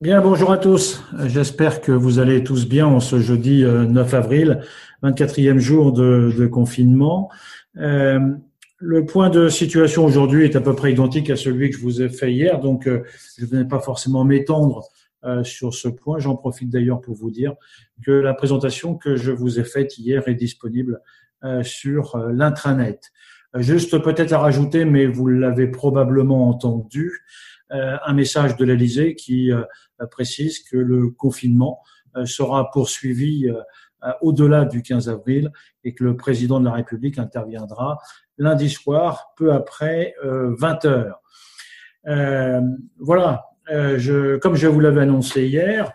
Bien, bonjour à tous. J'espère que vous allez tous bien en ce jeudi 9 euh, avril, 24e jour de, confinement. Euh, le point de situation aujourd'hui est à peu près identique à celui que je vous ai fait hier, donc euh, je ne vais pas forcément m'étendre sur ce point. J'en profite d'ailleurs pour vous dire que la présentation que je vous ai faite hier est disponible sur l'intranet. Juste peut-être à rajouter, mais vous l'avez probablement entendu, un message de l'Elysée qui euh, précise que le confinement euh, sera poursuivi au-delà du 15 avril et que le président de la République interviendra lundi soir, peu après 20 heures. voilà, je, comme je vous l'avais annoncé hier,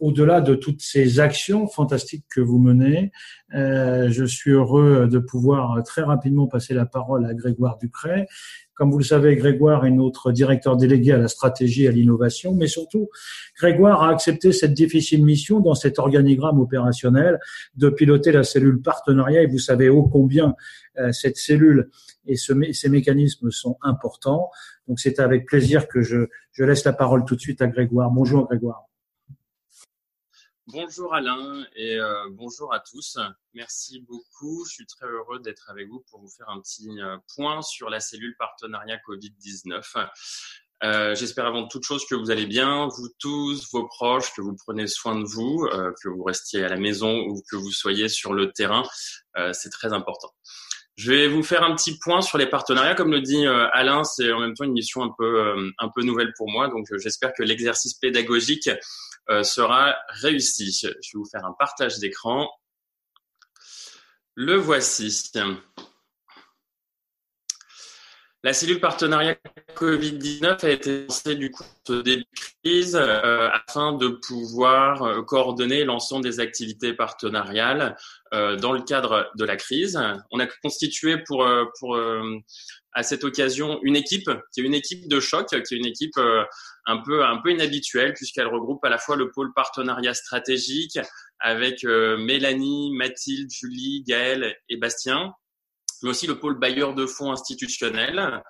au-delà de toutes ces actions fantastiques que vous menez, je suis heureux de pouvoir très rapidement passer la parole à Grégoire Ducret, comme vous le savez, Grégoire est notre directeur délégué à la stratégie et à l'innovation, mais surtout, Grégoire a accepté cette difficile mission dans cet organigramme opérationnel de piloter la cellule partenariat. Et vous savez ô combien euh, cette cellule et ce, ces mécanismes sont importants. Donc c'est avec plaisir que je, je laisse la parole tout de suite à Grégoire. Bonjour Grégoire. Bonjour Alain et euh, bonjour à tous. Merci beaucoup. Je suis très heureux d'être avec vous pour vous faire un petit euh, point sur la cellule partenariat Covid-19. Euh, J'espère avant toute chose que vous allez bien, vous tous, vos proches, que vous prenez soin de vous, que vous restiez à la maison ou que vous soyez sur le terrain. C'est très important. Je vais vous faire un petit point sur les partenariats. Comme le dit Alain, c'est en même temps une mission un peu un peu nouvelle pour moi, donc j'espère que l'exercice pédagogique euh, sera réussi. Je vais vous faire un partage d'écran. Le voici. La cellule partenariat Covid-19 a été lancée du coup de crise euh, afin de pouvoir euh, coordonner l'ensemble des activités partenariales dans le cadre de la crise. On a constitué pour, pour à cette occasion une équipe qui est une équipe de choc, qui est une équipe un peu un peu inhabituelle puisqu'elle regroupe à la fois le pôle partenariat stratégique avec euh, Mélanie, Mathilde, Julie, Gaëlle et Bastien, mais aussi le pôle bailleur de fonds institutionnel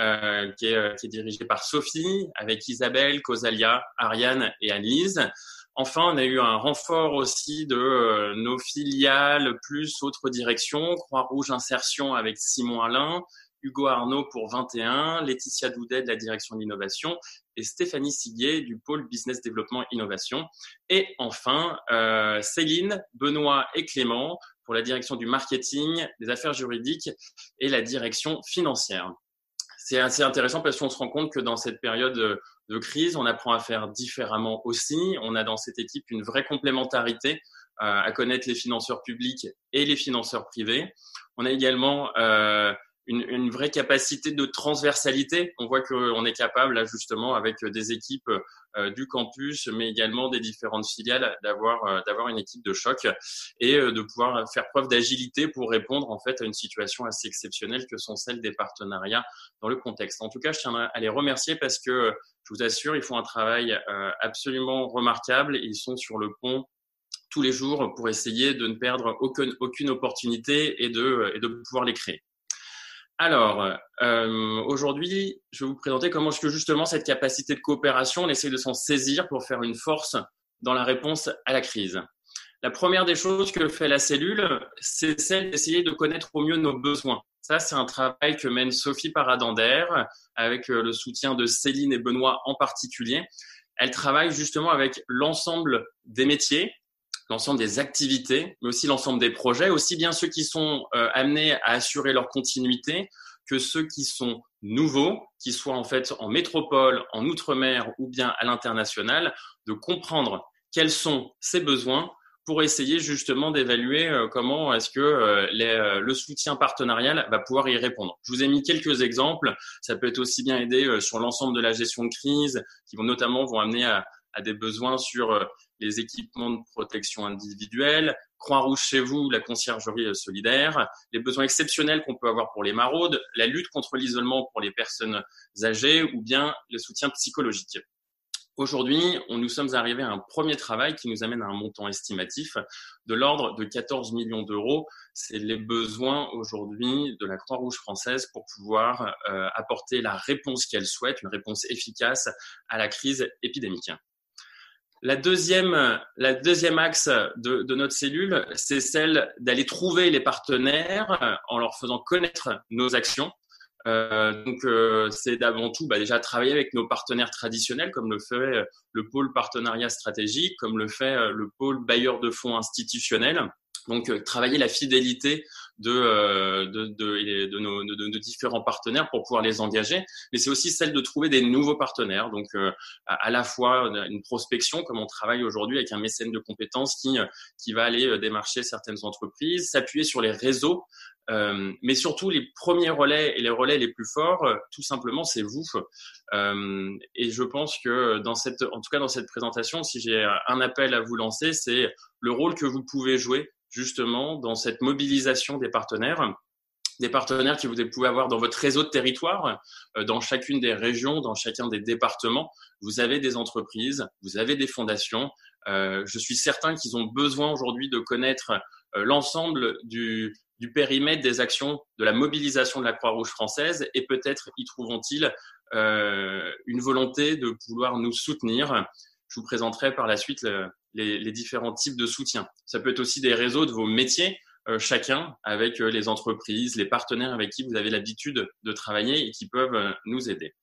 euh, qui, est, euh, qui, est, dirigé par Sophie avec Isabelle, Cosalia, Ariane et Annelise. Enfin, on a eu un renfort aussi de nos filiales plus autres directions, Croix-Rouge Insertion avec Simon Alain, Hugo Arnaud pour 21, Laetitia Doudet de la direction de l'innovation et Stéphanie Siguet du pôle Business Développement Innovation. Et enfin, euh, Céline, Benoît et Clément pour la direction du marketing, des affaires juridiques et la direction financière. C'est assez intéressant parce qu'on se rend compte que dans cette période de crise, on apprend à faire différemment aussi. On a dans cette équipe une vraie complémentarité euh, à connaître les financeurs publics et les financeurs privés. On a également euh, une, vraie capacité de transversalité. On voit qu'on est capable, là, justement, avec des équipes du campus, mais également des différentes filiales, d'avoir euh, d'avoir une équipe de choc et euh, de pouvoir faire preuve d'agilité pour répondre en fait à une situation assez exceptionnelle que sont celles des partenariats dans le contexte. En tout cas, je tiens à les remercier parce que je vous assure, ils font un travail absolument remarquable. Ils sont sur le pont tous les jours pour essayer de ne perdre aucune, aucune opportunité et de, et de pouvoir les créer. Alors, euh, aujourd'hui, je vais vous présenter comment est-ce que justement cette capacité de coopération, on essaie de s'en saisir pour faire une force dans la réponse à la crise. La première des choses que fait la cellule, c'est celle d'essayer de connaître au mieux nos besoins. Ça, c'est un travail que mène Sophie Paradander avec euh, le soutien de Céline et Benoît en particulier. Elle travaille justement avec l'ensemble des métiers, l'ensemble des activités, mais aussi l'ensemble des projets, aussi bien ceux qui sont euh, amenés à assurer leur continuité que ceux qui sont nouveaux, qui soient en fait en métropole, en outre-mer ou bien à l'international, de comprendre quels sont ces besoins pour essayer justement d'évaluer euh, comment est-ce que euh, le soutien partenarial va pouvoir y répondre. Je vous ai mis quelques exemples. Ça peut être aussi bien aider sur l'ensemble de la gestion de crise, qui vont notamment vont amener à des besoins sur les équipements de protection individuelle, Croix-Rouge chez vous, la conciergerie solidaire, les besoins exceptionnels qu'on peut avoir pour les maraudes, la lutte contre l'isolement pour les personnes âgées ou bien le soutien psychologique. Aujourd'hui, nous sommes arrivés à un premier travail qui nous amène à un montant estimatif de l'ordre de 14 millions d'euros. C'est les besoins aujourd'hui de la Croix-Rouge française pour pouvoir euh, apporter la réponse qu'elle souhaite, une réponse efficace à la crise épidémique. La deuxième, la deuxième axe de, de notre cellule, c'est celle d'aller trouver les partenaires en leur faisant connaître nos actions. Euh, donc, euh, c'est d'avant tout bah, déjà travailler avec nos partenaires traditionnels, comme le fait le pôle partenariat stratégique, comme le fait le pôle bailleur de fonds institutionnel. Donc, euh, travailler la fidélité de, euh, de, de, de, nos, de, différents partenaires pour pouvoir les engager, mais c'est aussi celle de trouver des nouveaux partenaires. Donc, euh, à, la fois une prospection, comme on travaille aujourd'hui avec un mécène de compétences qui, qui va aller démarcher certaines entreprises, s'appuyer sur les réseaux, euh, mais surtout les premiers relais et les relais les plus forts, tout simplement, c'est vous. Euh, et je pense que dans cette, en tout cas dans cette présentation, si j'ai un appel à vous lancer, c'est le rôle que vous pouvez jouer justement dans cette mobilisation des partenaires des partenaires que vous pouvez avoir dans votre réseau de territoire, euh, dans chacune des régions, dans chacun des départements. Vous avez des entreprises, vous avez des fondations. Euh, je suis certain qu'ils ont besoin aujourd'hui de connaître euh, l'ensemble du, du, périmètre des actions de la mobilisation de la Croix-Rouge française et peut-être y trouvent-ils euh, une volonté de vouloir nous soutenir. Je vous présenterai par la suite les, différents types de soutien. Ça peut être aussi des réseaux de vos métiers, euh, chacun avec euh, les entreprises, les partenaires avec qui vous avez l'habitude de travailler et qui peuvent euh, nous aider.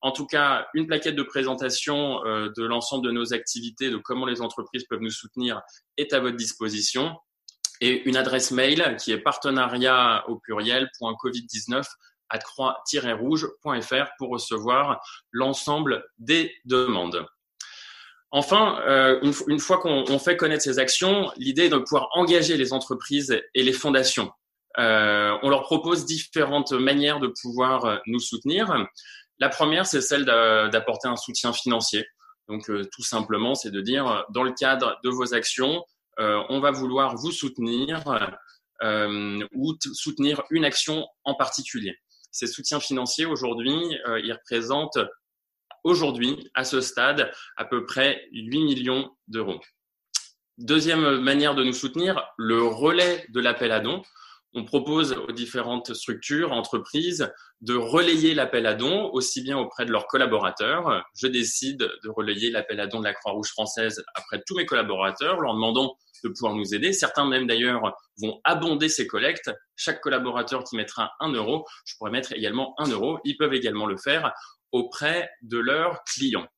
En tout cas, une plaquette de présentation de l'ensemble de nos activités, de comment les entreprises peuvent nous soutenir, est à votre disposition. Et une adresse mail qui est partenariat au pluriel.covid19 à croix-rouge.fr pour recevoir l'ensemble des demandes. Enfin, euh, une, fois qu'on fait connaître ces actions, l'idée est de pouvoir engager les entreprises et les fondations. Euh, on leur propose différentes manières de pouvoir euh, nous soutenir. La première, c'est celle d'apporter un soutien financier. Donc, tout simplement, c'est de dire, dans le cadre de vos actions, on va vouloir vous soutenir ou soutenir une action en particulier. Ces soutiens financiers, aujourd'hui, ils représentent aujourd'hui, à ce stade, à peu près 8 millions d'euros. Deuxième manière de nous soutenir, le relais de l'appel à dons. On propose aux différentes structures, entreprises, de relayer l'appel à dons aussi bien auprès de leurs collaborateurs. Je décide de relayer l'appel à dons de la Croix-Rouge française après tous mes collaborateurs, leur demandant de pouvoir nous aider. Certains même d'ailleurs vont abonder ces collectes. Chaque collaborateur qui mettra un euro, je pourrais mettre également un euro. Ils peuvent également le faire auprès de leurs clients.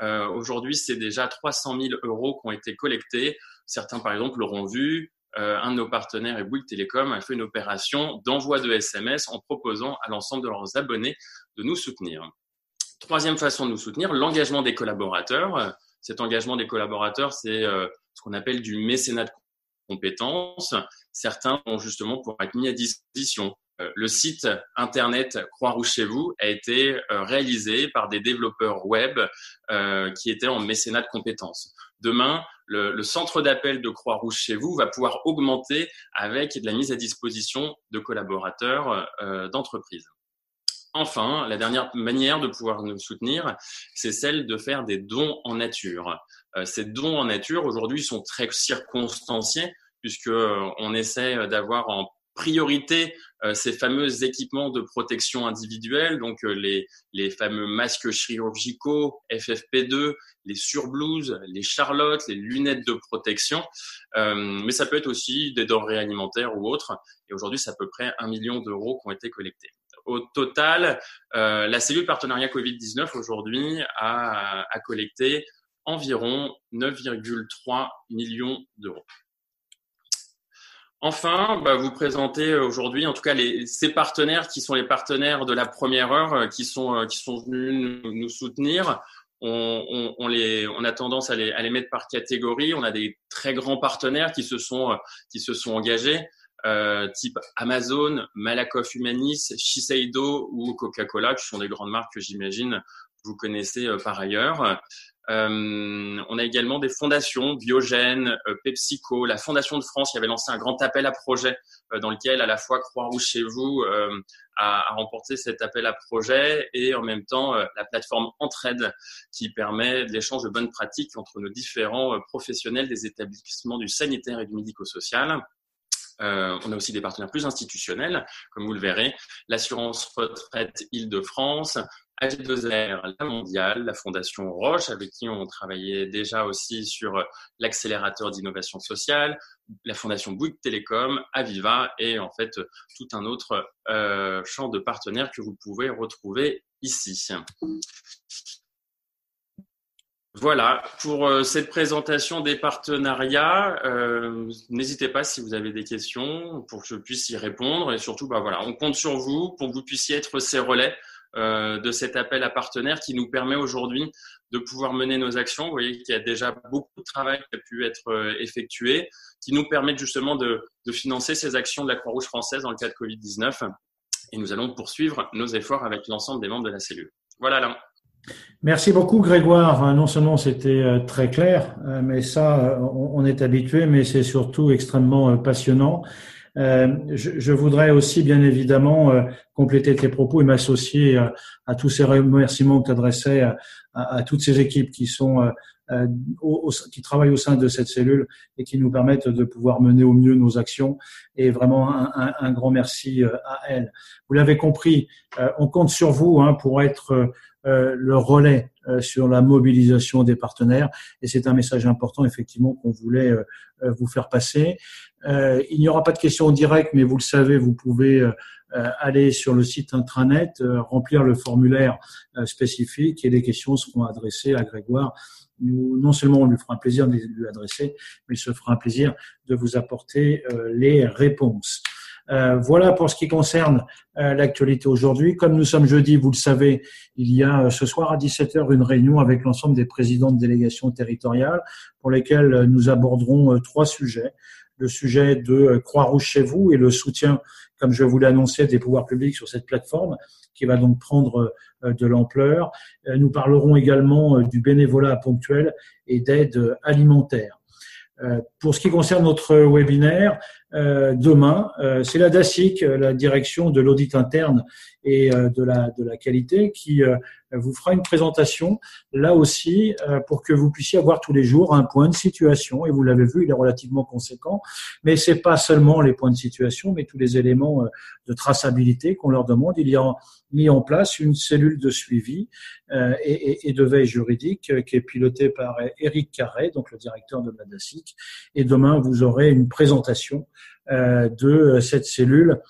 Euh, Aujourd'hui, c'est déjà 300 000 euros qui ont été collectés. Certains, par exemple, l'auront vu. Euh, un de nos partenaires, Bouygues Télécom, a fait une opération d'envoi de SMS en proposant à l'ensemble de leurs abonnés de nous soutenir. Troisième façon de nous soutenir, l'engagement des collaborateurs. Cet engagement des collaborateurs, c'est euh, ce qu'on appelle du mécénat de compétences. Certains ont justement pour être mis à disposition le site internet Croix-Rouge chez vous a été euh, réalisé par des développeurs web euh, qui étaient en mécénat de compétences. Demain, le, centre d'appel de Croix-Rouge chez vous va pouvoir augmenter avec de la mise à disposition de collaborateurs d'entreprises. Enfin, la dernière manière de pouvoir nous soutenir, c'est celle de faire des dons en nature. ces dons en nature, aujourd'hui, sont très circonstanciés puisque on essaie d'avoir en priorité euh, ces fameux équipements de protection individuelle, donc euh, les, fameux masques chirurgicaux, FFP2, les surblouses, les charlottes, les lunettes de protection, euh, mais ça peut être aussi des denrées alimentaires ou autres. Et aujourd'hui, c'est à peu près un million d'euros qui ont été collectés. Au total, la cellule partenariat Covid-19 aujourd'hui a collecté environ 9,3 millions d'euros. Enfin, bah, vous présentez aujourd'hui, en tout cas, ces partenaires qui sont les partenaires de la première heure, euh, qui sont euh, qui sont venus nous, soutenir. On, a tendance à les, mettre par catégorie. On a des très grands partenaires qui se sont euh, engagés, euh, type Amazon, Malakoff Humanis, Shiseido ou Coca-Cola, qui sont des grandes marques que j'imagine vous connaissez par ailleurs. Euh, on a également des fondations, Biogène, euh, PepsiCo, la Fondation de France qui avait lancé un grand appel à projet euh, dans lequel à la fois Croix-Rouge chez vous a, remporté cet appel à projet et en même temps la plateforme Entraide qui permet l'échange de bonnes pratiques entre nos différents professionnels des établissements du sanitaire et du médico-social. Euh, on a aussi des partenaires plus institutionnels, comme vous le verrez, l'assurance retraite Île-de-France, AG2R, la mondiale, la Fondation Roche, avec qui on travaillait déjà aussi sur l'accélérateur d'innovation sociale, la Fondation Bouygues Télécom, Aviva et en fait tout un autre euh, champ de partenaires que vous pouvez retrouver ici. Voilà, pour euh, cette présentation des partenariats, euh, n'hésitez pas si vous avez des questions pour que je puisse y répondre et surtout, bah voilà, on compte sur vous pour que vous puissiez être ces relais de cet appel à partenaires qui nous permet aujourd'hui de pouvoir mener nos actions. Vous voyez qu'il y a déjà beaucoup de travail qui a pu être euh, effectué, qui nous permet justement de, financer ces actions de la Croix-Rouge française dans le cadre Covid-19. Et nous allons poursuivre nos efforts avec l'ensemble des membres de la cellule. Voilà, là. Merci beaucoup Grégoire. Non seulement c'était euh, très clair, mais ça, on est habitué, mais c'est surtout extrêmement passionnant. Euh, je, voudrais aussi, bien évidemment, euh, compléter tes propos et m'associer à, à, tous ces remerciements que tu adressais à, toutes ces équipes qui sont euh, au, qui travaillent au sein de cette cellule et qui nous permettent de pouvoir mener au mieux nos actions. Et vraiment un, un, un grand merci à elles. Vous l'avez compris, on compte sur vous hein, pour être le relais sur la mobilisation des partenaires. Et c'est un message important, effectivement, qu'on voulait vous faire passer. Euh, il n'y aura pas de questions en direct, mais vous le savez, vous pouvez euh, euh, aller sur le site intranet, remplir le formulaire spécifique et les questions seront adressées à Grégoire. Nous, non seulement on lui fera un plaisir de lui adresser, mais il se fera un plaisir de vous apporter les réponses. Euh, voilà pour ce qui concerne euh, l'actualité aujourd'hui. Comme nous sommes jeudi, vous le savez, il y a ce soir à 17h une réunion avec l'ensemble des présidents de délégations territoriales pour lesquelles nous aborderons trois sujets le sujet de euh, Croix-Rouge chez vous et le soutien, comme je vous annoncé, des pouvoirs publics sur cette plateforme qui va donc prendre euh, de l'ampleur. Euh, nous parlerons également du bénévolat ponctuel et d'aide alimentaire. Pour ce qui concerne notre webinaire, demain, c'est la DACIC, la direction de l'audit interne et de la, de la qualité, qui vous fera une présentation là aussi euh, pour que vous puissiez avoir tous les jours un point de situation. Et vous l'avez vu, il est relativement conséquent. Mais c'est pas seulement les points de situation, mais tous les éléments euh, de traçabilité qu'on leur demande. Il y a mis en place une cellule de suivi euh, et, de veille juridique qui est pilotée par Eric Carré, donc le directeur de Madasic. Et demain, vous aurez une présentation de cette cellule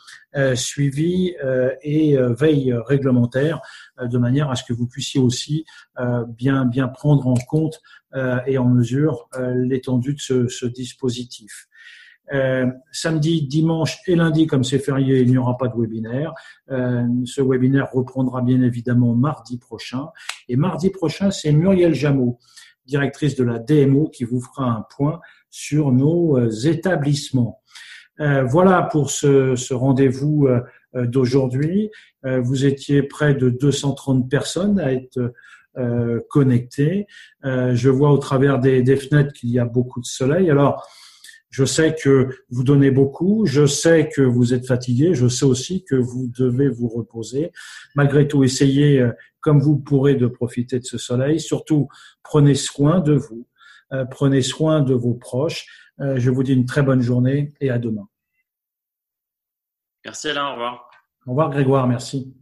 suivi et veille réglementaire de manière à ce que vous puissiez aussi euh, bien prendre en compte euh, et en mesure euh, l'étendue de ce, dispositif. Euh, samedi, dimanche et lundi, comme c'est férié, il n'y aura pas de webinaire. Euh, ce webinaire reprendra bien évidemment mardi prochain. Et mardi prochain, c'est Muriel Jameau, directrice de la DMO, qui vous fera un point sur nos établissements. Euh, voilà pour ce, ce rendez-vous d'aujourd'hui. vous étiez près de 230 personnes à être euh, connectés. Euh, je vois au travers des, des fenêtres qu'il y a beaucoup de soleil. Alors, je sais que vous donnez beaucoup, je sais que vous êtes fatigué, je sais aussi que vous devez vous reposer. Malgré tout, essayez euh, comme vous pourrez de profiter de ce soleil. Surtout, prenez soin de vous, prenez soin de vos proches. Je vous dis une très bonne journée et à demain. Merci Alain, au revoir. Au revoir Grégoire, merci.